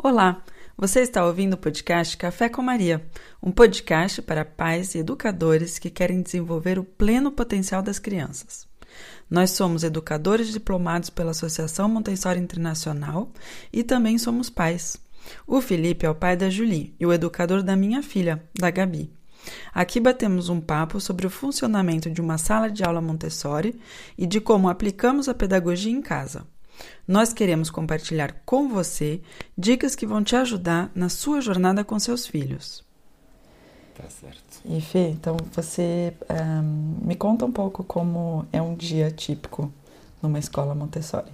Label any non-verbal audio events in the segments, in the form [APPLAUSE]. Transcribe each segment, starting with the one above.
Olá, você está ouvindo o podcast Café com Maria, um podcast para pais e educadores que querem desenvolver o pleno potencial das crianças. Nós somos educadores diplomados pela Associação Montessori Internacional e também somos pais. O Felipe é o pai da Julie e o educador da minha filha, da Gabi. Aqui batemos um papo sobre o funcionamento de uma sala de aula Montessori e de como aplicamos a pedagogia em casa. Nós queremos compartilhar com você dicas que vão te ajudar na sua jornada com seus filhos. Tá certo. E Fê, então você um, me conta um pouco como é um dia típico numa escola Montessori.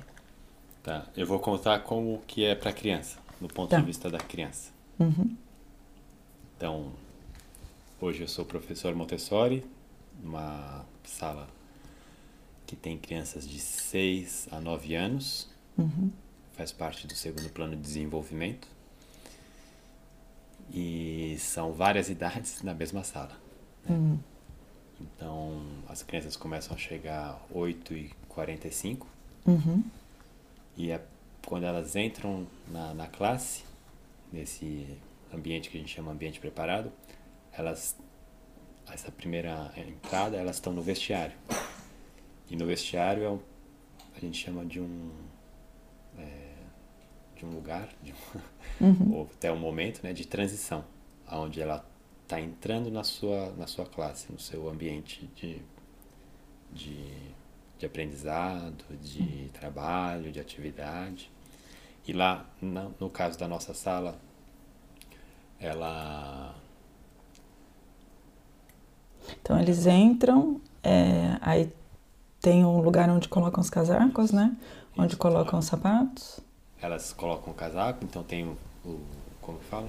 Tá, eu vou contar como que é para criança, no ponto tá. de vista da criança. Uhum. Então, hoje eu sou professor Montessori, numa sala que tem crianças de 6 a 9 anos. Uhum. Faz parte do segundo plano de desenvolvimento. E são várias idades na mesma sala. Né? Uhum. Então, as crianças começam a chegar 8 e 45 uhum. e é quando elas entram na, na classe, nesse ambiente que a gente chama ambiente preparado, elas essa primeira entrada elas estão no vestiário e no vestiário é um, a gente chama de um é, de um lugar, de um, [LAUGHS] uhum. ou até um momento, né, de transição, onde ela está entrando na sua na sua classe, no seu ambiente de de, de aprendizado, de uhum. trabalho, de atividade. E lá, na, no caso da nossa sala, ela então eles entram, é, aí tem um lugar onde colocam os casacos, né? Onde Isso, colocam os sapatos. Elas colocam o casaco, então tem o, o como que fala?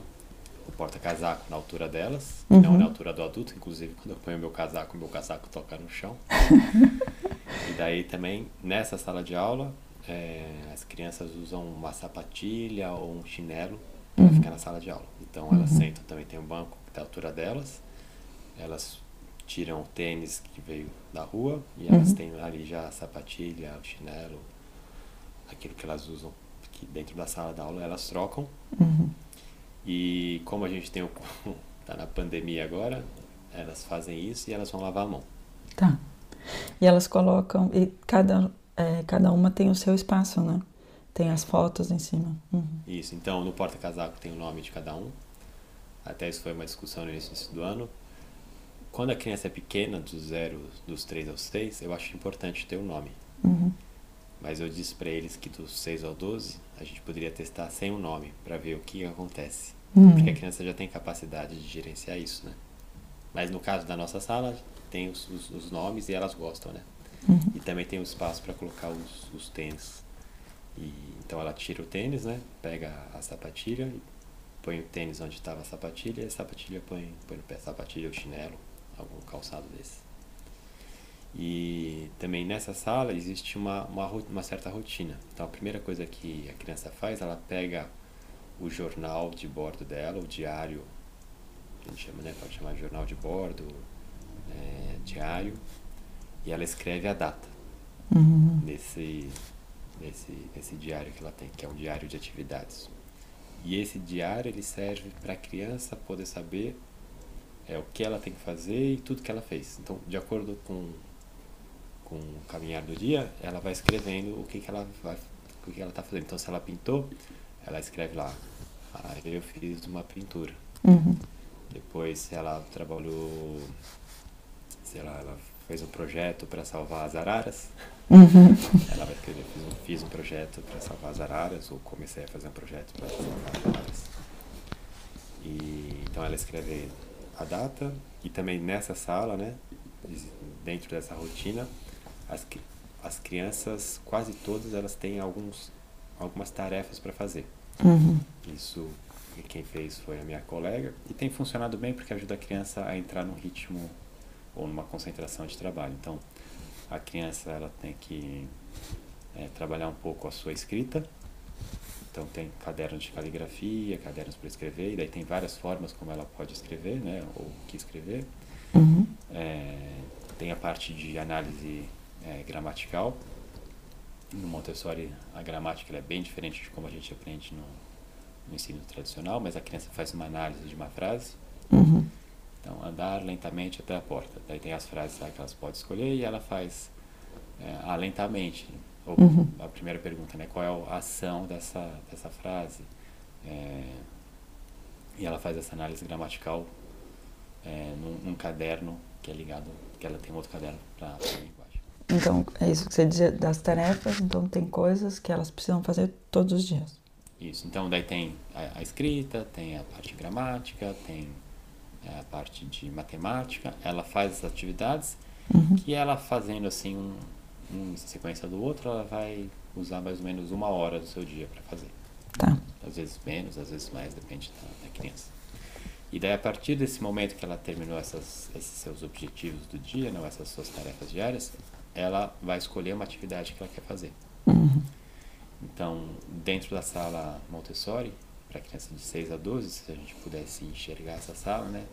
O porta-casaco na altura delas, uhum. não na altura do adulto, inclusive quando eu ponho meu casaco, meu casaco toca no chão. [LAUGHS] e daí também, nessa sala de aula, é, as crianças usam uma sapatilha ou um chinelo para uhum. ficar na sala de aula. Então elas uhum. sentam, também tem um banco da altura delas, elas tiram o tênis que veio da rua e elas uhum. têm ali já a sapatilha, o chinelo, aquilo que elas usam aqui dentro da sala da aula, elas trocam. Uhum. E como a gente tem o [LAUGHS] tá na pandemia agora, elas fazem isso e elas vão lavar a mão. Tá. E elas colocam e cada é, cada uma tem o seu espaço, né? Tem as fotos em cima. Uhum. Isso. Então no porta casaco tem o nome de cada um. Até isso foi uma discussão no início do ano quando a criança é pequena, dos zero, dos 3 aos 6, eu acho importante ter o um nome. Uhum. Mas eu disse para eles que dos 6 ao 12, a gente poderia testar sem o um nome, para ver o que acontece. Uhum. Porque a criança já tem capacidade de gerenciar isso, né? Mas no caso da nossa sala, tem os, os, os nomes e elas gostam, né? Uhum. E também tem o espaço para colocar os, os tênis. E, então ela tira o tênis, né? Pega a sapatilha, põe o tênis onde estava a sapatilha e a sapatilha põe, põe no pé a sapatilha, o chinelo algum calçado desse. E também nessa sala existe uma, uma, uma, certa rotina. Então a primeira coisa que a criança faz, ela pega o jornal de bordo dela, o diário, a gente chama, né, pode chamar de jornal de bordo, é, diário, e ela escreve a data uhum. nesse, nesse, nesse diário que ela tem, que é um diário de atividades. E esse diário ele serve para a criança poder saber é o que ela tem que fazer e tudo que ela fez. Então, de acordo com, com o caminhar do dia, ela vai escrevendo o que, que ela vai, o que ela está fazendo. Então, se ela pintou, ela escreve lá, ah, eu fiz uma pintura. Uhum. Depois, se ela trabalhou, se ela, ela fez um projeto para salvar as araras, uhum. [LAUGHS] ela vai escrever, fiz um, fiz um projeto para salvar as araras, ou comecei a fazer um projeto para salvar as araras. E, então, ela escreve a data e também nessa sala, né, dentro dessa rotina, as, as crianças, quase todas, elas têm alguns, algumas tarefas para fazer. Uhum. Isso quem fez foi a minha colega e tem funcionado bem porque ajuda a criança a entrar num ritmo ou numa concentração de trabalho. Então, a criança ela tem que é, trabalhar um pouco a sua escrita, então tem cadernos de caligrafia, cadernos para escrever, e daí tem várias formas como ela pode escrever, né, ou o que escrever. Uhum. É, tem a parte de análise é, gramatical. No Montessori, a gramática é bem diferente de como a gente aprende no, no ensino tradicional, mas a criança faz uma análise de uma frase. Uhum. Então, andar lentamente até a porta. Daí tem as frases lá que elas podem escolher e ela faz é, lentamente. Ou, Uhum. A primeira pergunta, né? Qual é a ação dessa, dessa frase? É, e ela faz essa análise gramatical é, num, num caderno que é ligado, que ela tem outro caderno para a linguagem. Então, é isso que você dizia das tarefas. Então, tem coisas que elas precisam fazer todos os dias. Isso. Então, daí tem a, a escrita, tem a parte gramática, tem é, a parte de matemática. Ela faz as atividades Uhum. que ela fazendo assim um, um em sequência do outro, ela vai usar mais ou menos uma hora do seu dia para fazer. Tá. Às vezes menos, às vezes mais, depende da, da criança. E daí a partir desse momento que ela terminou essas, esses seus objetivos do dia, não essas suas tarefas diárias, ela vai escolher uma atividade que ela quer fazer. Uhum. Então, dentro da sala Montessori, para criança de 6 a 12, se a gente pudesse enxergar essa sala, né?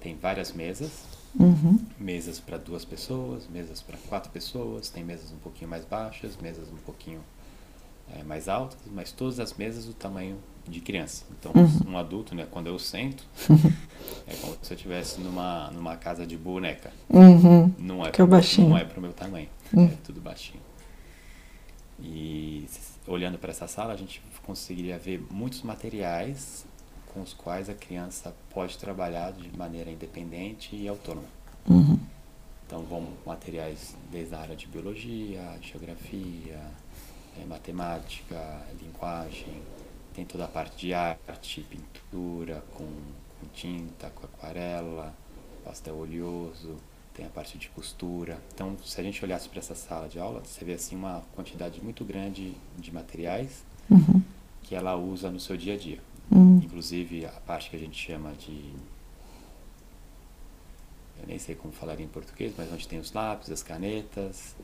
Tem várias mesas, Uhum. mesas para duas pessoas, mesas para quatro pessoas, tem mesas um pouquinho mais baixas, mesas um pouquinho eh, mais altas, mas todas as mesas do tamanho de criança. Então, Uhum. um adulto, né, quando eu sento, [LAUGHS] é como se eu estivesse numa, numa casa de boneca. Uhum. Não é Que é pro baixinho. Não é para o meu tamanho, Hum. é tudo baixinho. E olhando para essa sala, a gente conseguiria ver muitos materiais com os quais a criança pode trabalhar de maneira independente e autônoma. Uhum. Então, vão materiais desde a área de biologia, geografia, eh, matemática, linguagem, tem toda a parte de arte, pintura, com, com tinta, com aquarela, pastel oleoso, tem a parte de costura. Então, se a gente olhasse para essa sala de aula, você vê assim uma quantidade muito grande de materiais Uhum. que ela usa no seu dia a dia. Uhum. Inclusive a parte que a gente chama de. Eu nem sei como falar em português, mas onde tem os lápis, as canetas,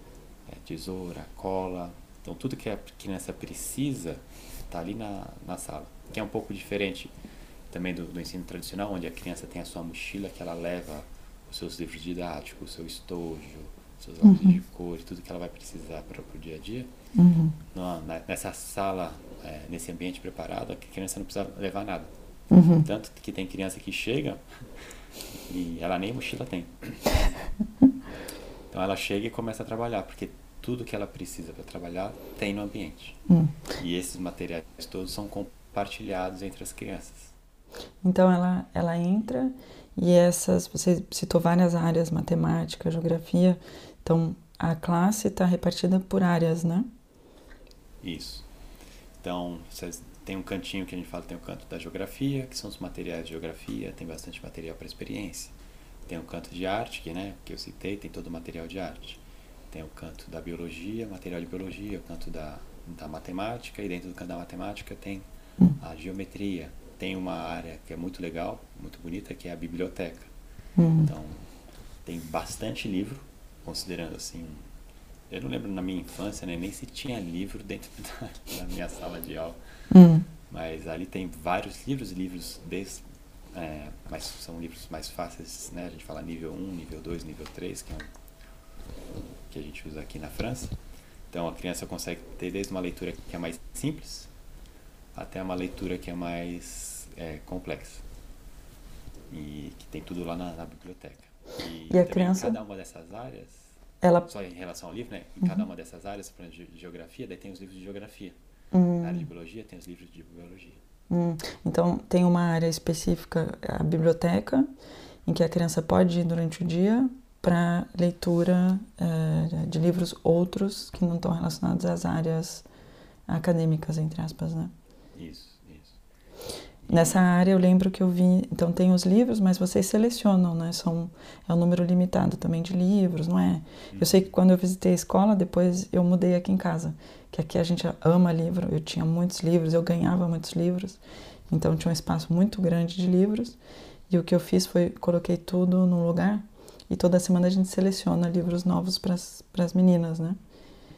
é, tesoura, cola. Então tudo que a criança precisa está ali na, na sala. Que é um pouco diferente também do, do ensino tradicional, onde a criança tem a sua mochila que ela leva os seus livros didáticos, o seu estojo, seus lápis Uhum. de cor e tudo que ela vai precisar para o dia a dia. Uhum. Na- nessa sala, é, nesse ambiente preparado, a criança não precisa levar nada. Uhum. Tanto que tem criança que chega e ela nem mochila tem. Então ela chega e começa a trabalhar, porque tudo que ela precisa para trabalhar tem no ambiente. Uhum. E esses materiais todos são compartilhados entre as crianças. Então ela, ela entra e essas, você citou várias áreas, matemática, geografia, então a classe está repartida por áreas, né? Isso. Então, vocês tem um cantinho que a gente fala, tem o canto da geografia, que são os materiais de geografia, tem bastante material para experiência. Tem o canto de arte, que, né, que eu citei, tem todo o material de arte. Tem o canto da biologia, material de biologia, o canto da, da matemática, e dentro do canto da matemática tem a geometria. Tem uma área que é muito legal, muito bonita, que é a biblioteca. Uhum. Então, tem bastante livro, considerando assim. Eu não lembro na minha infância né, nem se tinha livro dentro [LAUGHS] da, da minha sala de aula, Uhum. mas ali tem vários livros, livros desde, é, mas são livros mais fáceis, né? A gente fala nível 1, nível 2, nível 3, que é um, que a gente usa aqui na França. Então a criança consegue ter desde uma leitura que é mais simples até uma leitura que é mais é, complexa. E que tem tudo lá na, na biblioteca. E, E a criança- Em cada uma dessas áreas, Ela. só em relação ao livro, né? Em cada uma dessas áreas, por exemplo, de geografia, daí tem os livros de geografia. Hum, Na área de biologia, tem os livros de biologia. hum. Então tem uma área específica, a biblioteca, em que a criança pode ir durante o dia para leitura eh, de livros outros que não estão relacionados às áreas acadêmicas, entre aspas, né? Isso, Nessa área eu lembro que eu vi, então tem os livros, mas vocês selecionam, né? São, é um número limitado também de livros, não é? Eu sei que quando eu visitei a escola, depois eu mudei aqui em casa, que aqui a gente ama livro, eu tinha muitos livros, eu ganhava muitos livros, então tinha um espaço muito grande de livros, e o que eu fiz foi coloquei tudo num lugar, e toda semana a gente seleciona livros novos para as meninas, né?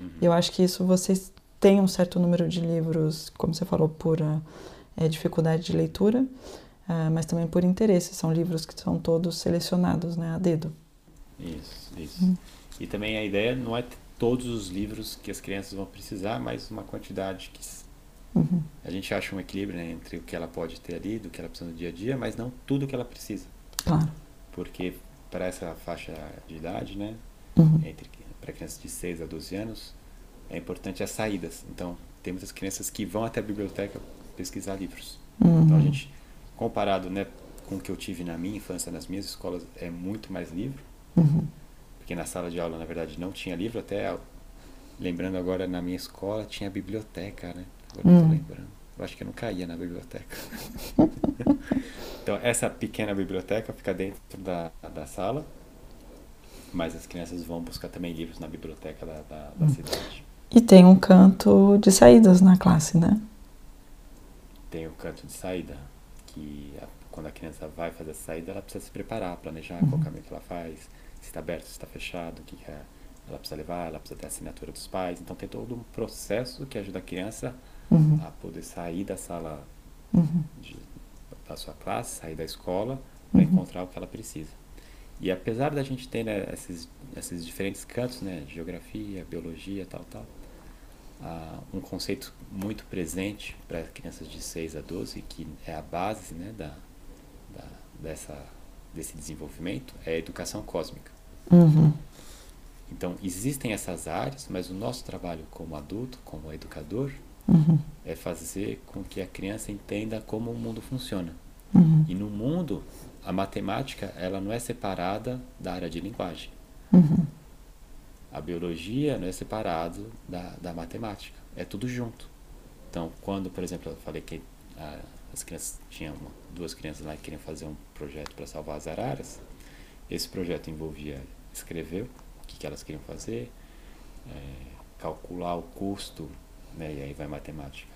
Uhum. Eu acho que isso vocês têm um certo número de livros, como você falou, por ah, eh, dificuldade de leitura, ah, mas também por interesse. São livros que são todos selecionados, né, a dedo. Isso, isso. E também a ideia não é todos os livros que as crianças vão precisar, mas uma quantidade que, Uhum. A gente acha um equilíbrio né, entre o que ela pode ter ali, do que ela precisa no dia a dia, mas não tudo o que ela precisa. Claro. Porque para essa faixa de idade, né, Uhum. entre para crianças de 6 a 12 anos, é importante as saídas. Então, tem muitas crianças que vão até a biblioteca pesquisar livros. Uhum. Então, a gente, comparado né, com o que eu tive na minha infância, nas minhas escolas, é muito mais livro. Uhum. Porque na sala de aula, na verdade, não tinha livro. Até, lembrando agora, na minha escola tinha biblioteca, né? Agora eu Hum. tô lembrando. Eu acho que eu não caía na biblioteca. [LAUGHS] então, essa pequena biblioteca fica dentro da, da sala, mas as crianças vão buscar também livros na biblioteca da, da, da Hum. cidade. E tem um canto de saídas na classe, né? Tem o canto de saída, que a- quando a criança vai fazer a saída, ela precisa se preparar, planejar Uhum. qual caminho que ela faz, se está aberto, se está fechado, o que, que é- ela precisa levar, ela precisa ter a assinatura dos pais. Então, tem todo um processo que ajuda a criança Uhum. a poder sair da sala Uhum. de- da sua classe, sair da escola, para Uhum. encontrar o que ela precisa. E apesar da gente ter né, esses, esses diferentes cantos, né, geografia, biologia, tal, tal, ah, um conceito muito presente para crianças de 6 a 12, que é a base né, da, da, dessa, desse desenvolvimento, é a educação cósmica. Uhum. Então, existem essas áreas, mas o nosso trabalho como adulto, como educador, Uhum. é fazer com que a criança entenda como o mundo funciona. Uhum. E no mundo, a matemática ela não é separada da área de linguagem. Uhum. A biologia não é separado da, da matemática. É tudo junto. Então, quando, por exemplo, eu falei que ah, as crianças tinham duas crianças lá que queriam fazer um projeto para salvar as araras, esse projeto envolvia escrever o que, que elas queriam fazer, eh, calcular o custo, né, e aí vai matemática,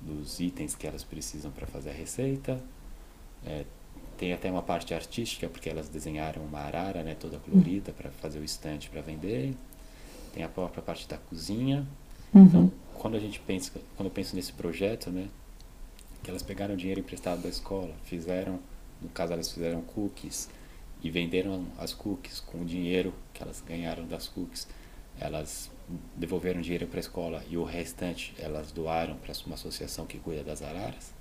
dos itens que elas precisam para fazer a receita. Eh, tem até uma parte artística, porque elas desenharam uma arara né, toda colorida para fazer o estante para vender. Tem a própria parte da cozinha. Uhum. Então, quando a gente pensa, quando eu penso nesse projeto, né, que elas pegaram dinheiro emprestado da escola, fizeram, no caso elas fizeram cookies e venderam as cookies com o dinheiro que elas ganharam das cookies. Elas devolveram dinheiro para a escola e o restante elas doaram para uma associação que cuida das araras.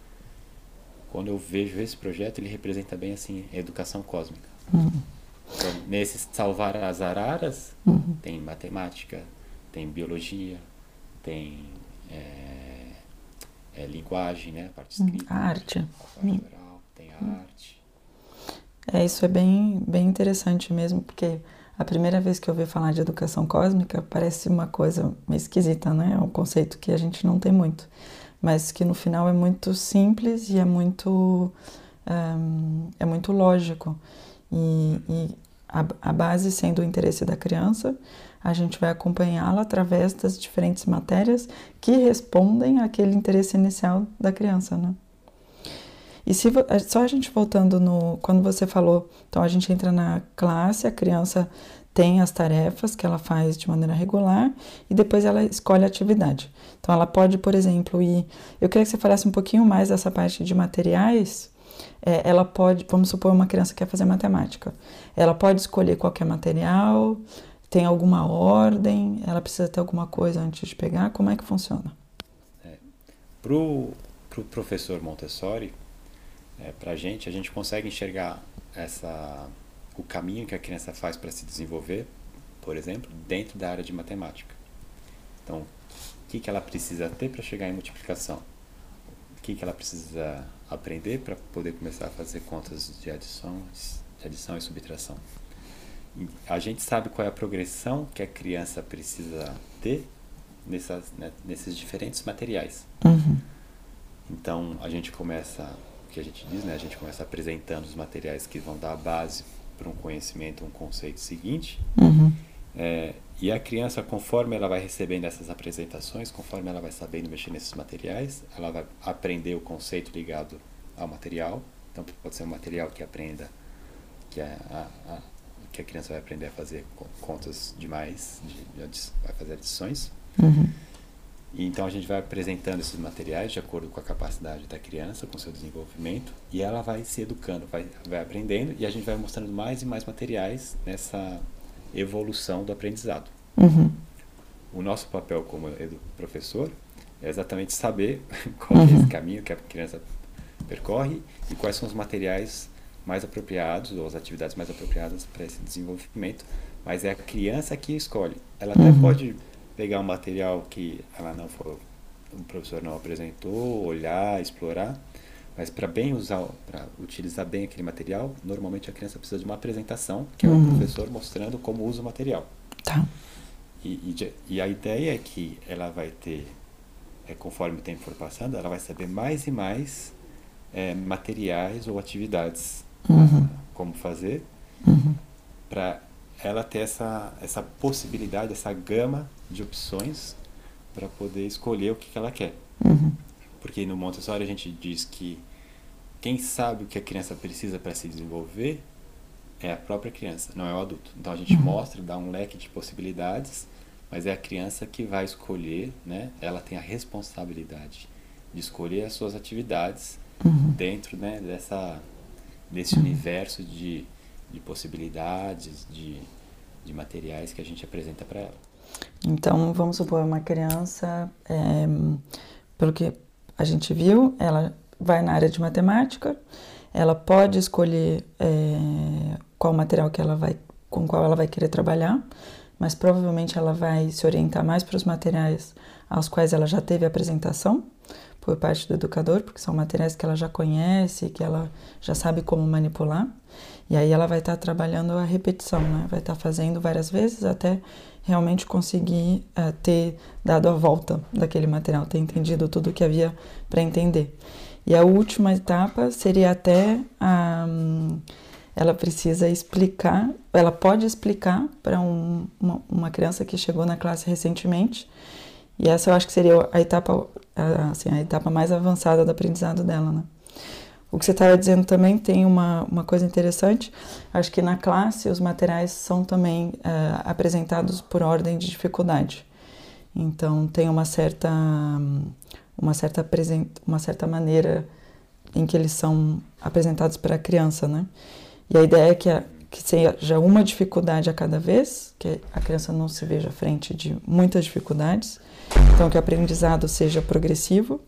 Quando eu vejo esse projeto, ele representa bem assim a educação cósmica. Uhum. Então, nesse salvar as araras, Uhum. tem matemática, tem biologia, tem é, é, linguagem, né? A parte Hum, escrita, arte. a parte oral, tem a arte. É, isso é bem, bem interessante mesmo, porque a primeira vez que eu ouvi falar de educação cósmica parece uma coisa meio esquisita, né? É um conceito que a gente não tem muito, mas que no final é muito simples e é muito, hum, é muito lógico. E, e a, a base sendo o interesse da criança, a gente vai acompanhá-la através das diferentes matérias que respondem àquele interesse inicial da criança, né? E se vo- só a gente voltando no quando você falou, então a gente entra na classe, a criança tem as tarefas que ela faz de maneira regular e depois ela escolhe a atividade. Então ela pode, por exemplo, ir. Eu queria que você falasse um pouquinho mais dessa parte de materiais. É, ela pode, vamos supor, uma criança quer fazer matemática. Ela pode escolher qualquer material, tem alguma ordem, ela precisa ter alguma coisa antes de pegar. Como é que funciona? Pro, pro professor Montessori, é, pra gente, a gente consegue enxergar essa, o caminho que a criança faz para se desenvolver, por exemplo, dentro da área de matemática. Então, o que, que ela precisa ter para chegar em multiplicação? O que, que ela precisa aprender para poder começar a fazer contas de adição, de adição e subtração? A gente sabe qual é a progressão que a criança precisa ter nessas, né, nesses diferentes materiais. Uhum. Então a gente começa, o que a gente diz, né? A gente começa apresentando os materiais que vão dar a base para um conhecimento, um conceito seguinte. Uhum. É, e a criança, conforme ela vai recebendo essas apresentações, conforme ela vai sabendo mexer nesses materiais, ela vai aprender o conceito ligado ao material. Então pode ser um material que aprenda que a, a, a- que a criança vai aprender a fazer co- contas demais, de, de vai fazer adições. Uhum. E então a gente vai apresentando esses materiais de acordo com a capacidade da criança, com seu desenvolvimento, e ela vai se educando, vai, vai aprendendo, e a gente vai mostrando mais e mais materiais nessa evolução do aprendizado. Uhum. O nosso papel como professor é exatamente saber [LAUGHS] qual uhum. é esse caminho que a criança percorre e quais são os materiais mais apropriados ou as atividades mais apropriadas para esse desenvolvimento. Mas é a criança que escolhe. Ela até uhum. pode pegar um material que ela não for, o professor não apresentou, olhar, explorar, mas para bem usar, para utilizar bem aquele material, normalmente a criança precisa de uma apresentação, que é o uhum. professor mostrando como usa o material. Tá. E, e, e, a ideia é que ela vai ter, é, conforme o tempo for passando, ela vai saber mais e mais é, materiais ou atividades uhum. como fazer, uhum. para ela ter essa, essa possibilidade, essa gama de opções para poder escolher o que, que ela quer. Uhum. Porque no Montessori a gente diz que quem sabe o que a criança precisa para se desenvolver é a própria criança, não é o adulto. Então a gente uhum. mostra, dá um leque de possibilidades, mas é a criança que vai escolher, né? Ela tem a responsabilidade de escolher as suas atividades uhum. dentro, né, dessa desse uhum. universo de, de possibilidades, de, de materiais que a gente apresenta para ela. Então, vamos supor, uma criança, é, pelo que a gente viu, ela vai na área de matemática, ela pode escolher é, qual material que ela vai, com qual ela vai querer trabalhar, mas provavelmente ela vai se orientar mais para os materiais aos quais ela já teve apresentação por parte do educador, porque são materiais que ela já conhece, que ela já sabe como manipular. E aí ela vai estar tá trabalhando a repetição, né? Vai estar tá fazendo várias vezes até realmente conseguir uh, ter dado a volta daquele material, ter entendido tudo o que havia para entender. E a última etapa seria até um, ela precisa explicar, ela pode explicar para um, uma, uma, criança que chegou na classe recentemente, e essa eu acho que seria a etapa, assim, a etapa mais avançada do aprendizado dela, né? O que você estava dizendo também tem uma, uma coisa interessante. Acho que na classe os materiais são também uh, apresentados por ordem de dificuldade. Então tem uma certa uma certa uma certa maneira em que eles são apresentados para a criança, né? E a ideia é que, a, que seja uma dificuldade a cada vez, que a criança não se veja à frente de muitas dificuldades, então que o aprendizado seja progressivo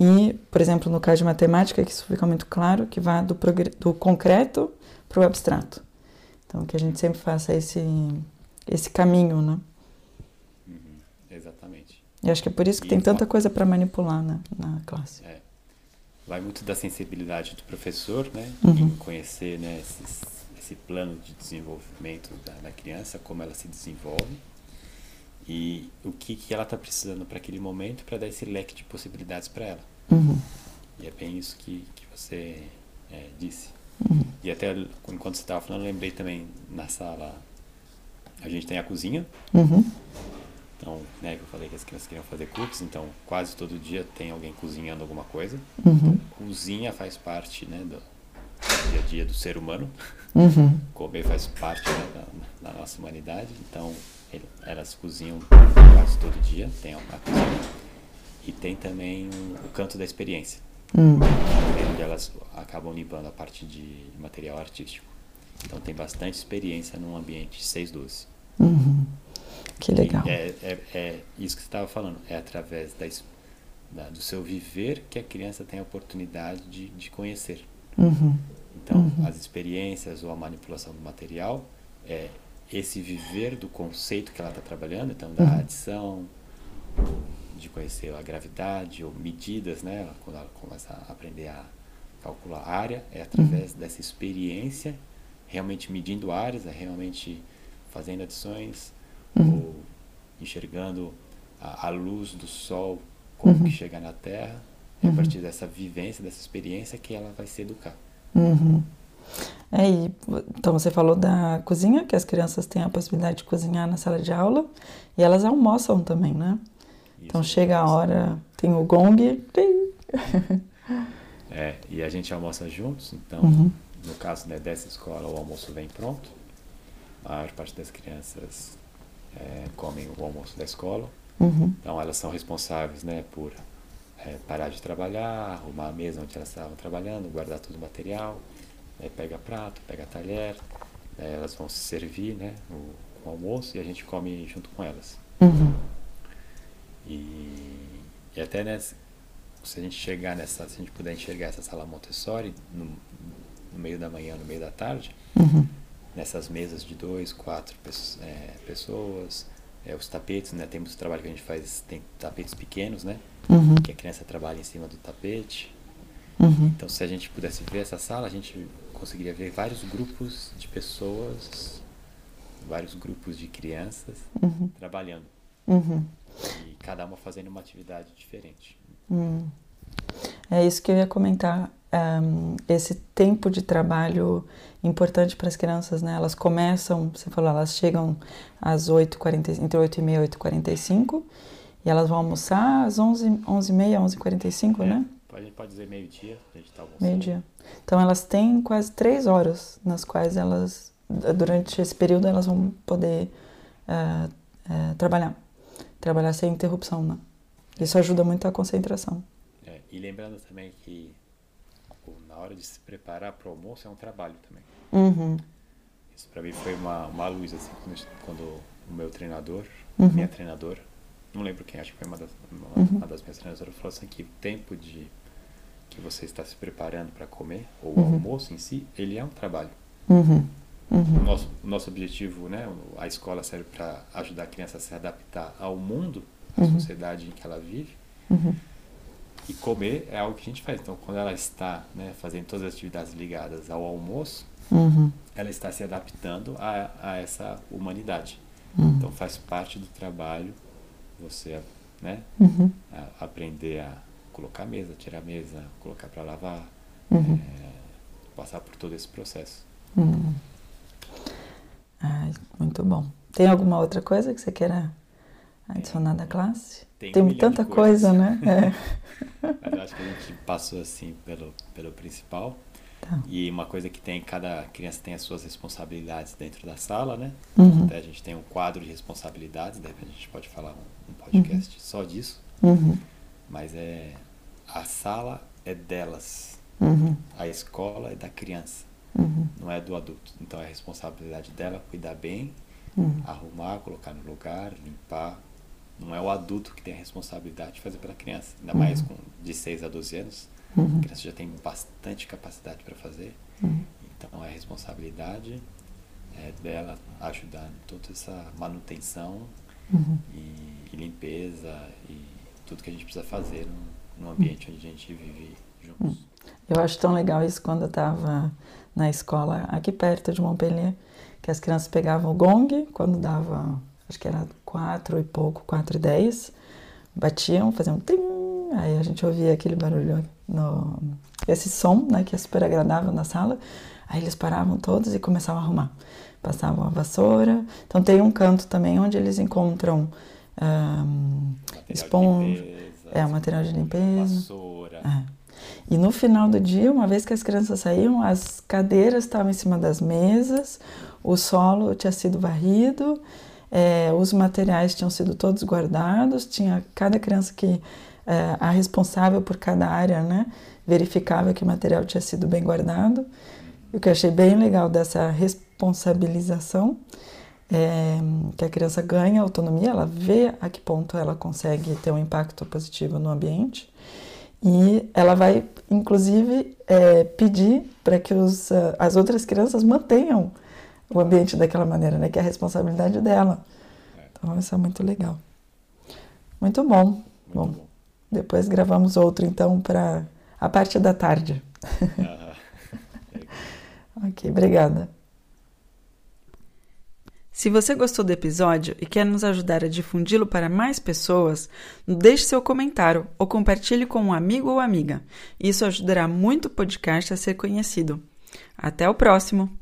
e, por exemplo, no caso de matemática, que isso fica muito claro, que vá do, do concreto para o abstrato. Então, que a gente sempre faça esse, esse caminho, né? Uhum, exatamente. E acho que é por isso que e tem tanta coisa para manipular na, na classe. É. Vai muito da sensibilidade do professor, né? Uhum. Em conhecer né, esses, esse plano de desenvolvimento da, da criança, como ela se desenvolve e o que, que ela está precisando para aquele momento para dar esse leque de possibilidades para ela. Uhum. E é bem isso que, que você é, disse. Uhum. E até enquanto você estava falando, lembrei também na sala, a gente tem a cozinha. Uhum. Então, né, que eu falei que as crianças queriam fazer cookies, então quase todo dia tem alguém cozinhando alguma coisa. Uhum. Então, cozinha faz parte né, do dia a dia do ser humano. Uhum. Comer faz parte né, da, da nossa humanidade. Então, elas cozinham quase todo dia, tem a cozinha. E tem também o canto da experiência, hum. onde elas acabam limpando a parte de material artístico. Então tem bastante experiência num ambiente 612. Uhum. Que legal. É, é, é, isso que você estava falando, é através da, da, do seu viver que a criança tem a oportunidade de, de conhecer. Uhum. Então, uhum. as experiências ou a manipulação do material é, esse viver do conceito que ela está trabalhando, então da uhum. adição, de conhecer a gravidade ou medidas, né? Quando ela começa a aprender a calcular área, é através uhum. dessa experiência, realmente medindo áreas, é realmente fazendo adições uhum. ou enxergando a, a, luz do sol como uhum. que chega na Terra. É a partir dessa vivência, dessa experiência que ela vai se educar. Uhum. É, e, então você falou da cozinha, que as crianças têm a possibilidade de cozinhar na sala de aula e elas almoçam também, né? Isso, então chega a hora, tem o gong. [LAUGHS] é, e a gente almoça juntos, então uhum. no caso né, dessa escola o almoço vem pronto. A maior parte das crianças é, comem o almoço da escola. Uhum. Então elas são responsáveis né, por é, parar de trabalhar, arrumar a mesa onde elas estavam trabalhando, guardar todo o material Aí pega prato, pega talher, elas vão se servir né, o, o, almoço e a gente come junto com elas. Uhum. E, E até nessa, se a gente chegar nessa, se a gente puder enxergar essa sala Montessori no, no meio da manhã, no meio da tarde, Uhum. nessas mesas de dois, quatro é, pessoas, é, os tapetes, né? Temos trabalho que a gente faz, tem tapetes pequenos, né? Uhum. Que a criança trabalha em cima do tapete. Uhum. Então, se a gente pudesse ver essa sala, a gente conseguiria ver vários grupos de pessoas, vários grupos de crianças Uhum. trabalhando Uhum. e cada uma fazendo uma atividade diferente. Hum. É isso que eu ia comentar. Ahm, esse tempo de trabalho importante para as crianças, né? Elas começam, você falou, elas chegam às 8h40, entre 8 e meia e 8h45 e elas vão almoçar às 11, 11h30, 11h45, É, né? A gente pode dizer meio-dia, a gente está almoçando. Meio-dia. Então elas têm quase três horas nas quais elas, durante esse período, elas vão poder ah, eh, trabalhar. Trabalhar sem interrupção, né? Isso ajuda muito a concentração. É, e lembrando também que na hora de se preparar para o almoço é um trabalho também. Uhum. Isso para mim foi uma, uma luz, assim, quando, quando o meu treinador, Uhum. minha treinadora, não lembro quem, acho que foi uma das, uma, Uhum. uma das minhas treinadoras, falou assim que o tempo de que você está se preparando para comer, ou Uhum. o almoço em si, ele é um trabalho. Uhum. O Uhum. nosso, nosso objetivo, né, a escola serve para ajudar a criança a se adaptar ao mundo, à Uhum. sociedade em que ela vive, Uhum. e comer é algo que a gente faz. Então, quando ela está né, fazendo todas as atividades ligadas ao almoço, Uhum. ela está se adaptando a, a essa humanidade. Uhum. Então, faz parte do trabalho você né, Uhum. a- aprender a colocar a mesa, tirar a mesa, colocar para lavar, Uhum. é, passar por todo esse processo. Uhum. Ai, muito bom. Tem alguma outra coisa que você queira adicionar da classe? Tem, Tem um tanta coisa, né? É. [LAUGHS] Mas eu acho que a gente passou assim pelo, pelo principal. Tá. E uma coisa que tem, cada criança tem as suas responsabilidades dentro da sala, né? Uhum. Até a gente tem um quadro de responsabilidades, de repente a gente pode falar um, podcast só disso. Uhum. Mas é a sala é delas, Uhum. a escola é da criança, Uhum. não é do adulto. Então é a responsabilidade dela cuidar bem, Uhum. arrumar, colocar no lugar, limpar. Não é o adulto que tem a responsabilidade de fazer pela criança, ainda mais com de 6 a 12 anos. A Uhum. criança já tem bastante capacidade para fazer. Uhum. Então a responsabilidade é dela ajudar em toda essa manutenção Uhum. e, e limpeza e tudo que a gente precisa fazer no ambiente onde a gente vive juntos. Eu acho tão legal isso quando eu estava na escola aqui perto de Montpellier, que as crianças pegavam o gong quando dava, acho que era quatro e pouco, quatro e dez, batiam, faziam tim, aí a gente ouvia aquele barulho, no, esse som, né, que é super agradável na sala, aí eles paravam todos e começavam a arrumar. Passavam a vassoura. Então tem um canto também onde eles encontram de esponja, é, o material de limpeza. vassoura. É. E no final do dia, uma vez que as crianças saíam, as cadeiras estavam em cima das mesas, o solo tinha sido varrido, é, os materiais tinham sido todos guardados, tinha cada criança que é, a responsável por cada área, né, verificava que o material tinha sido bem guardado. O que eu achei bem legal dessa responsabilização é que a criança ganha autonomia, ela vê a que ponto ela consegue ter um impacto positivo no ambiente e ela vai, inclusive, é, pedir para que os, ah, as outras crianças mantenham o ambiente daquela maneira, né? Que é a responsabilidade dela. Então, isso é muito legal. Muito bom. Muito Bom, bom. depois gravamos outro, então, para a parte da tarde. [LAUGHS] Ok, obrigada. Se você gostou do episódio e quer nos ajudar a difundi-lo para mais pessoas, deixe seu comentário ou compartilhe com um amigo ou amiga. Isso ajudará muito o podcast a ser conhecido. Até o próximo!